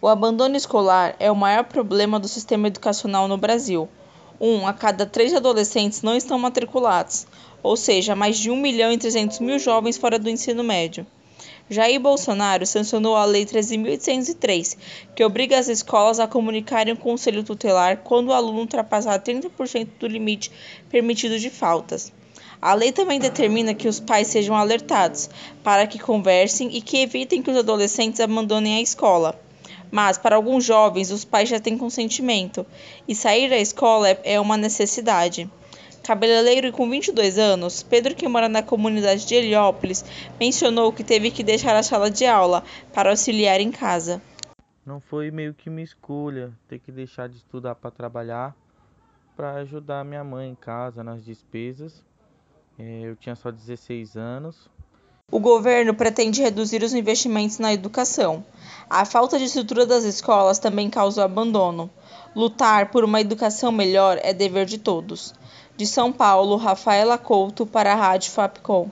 O abandono escolar é o maior problema do sistema educacional no Brasil. Um a cada três adolescentes não estão matriculados, ou seja, mais de 1 milhão e 300 mil jovens fora do ensino médio. Jair Bolsonaro sancionou a Lei 13.803, que obriga as escolas a comunicarem o conselho tutelar quando o aluno ultrapassar 30% do limite permitido de faltas. A lei também determina que os pais sejam alertados para que conversem e que evitem que os adolescentes abandonem a escola. Mas, para alguns jovens, os pais já têm consentimento e sair da escola é uma necessidade. Cabeleireiro com 22 anos, Pedro, que mora na comunidade de Heliópolis, mencionou que teve que deixar a sala de aula para auxiliar em casa. Não foi meio que uma escolha ter que deixar de estudar para trabalhar, para ajudar minha mãe em casa nas despesas é, eu tinha só 16 anos. O governo pretende reduzir os investimentos na educação. A falta de estrutura das escolas também causa o abandono. Lutar por uma educação melhor é dever de todos. De São Paulo, Rafaela Couto para a Rádio Fapcom.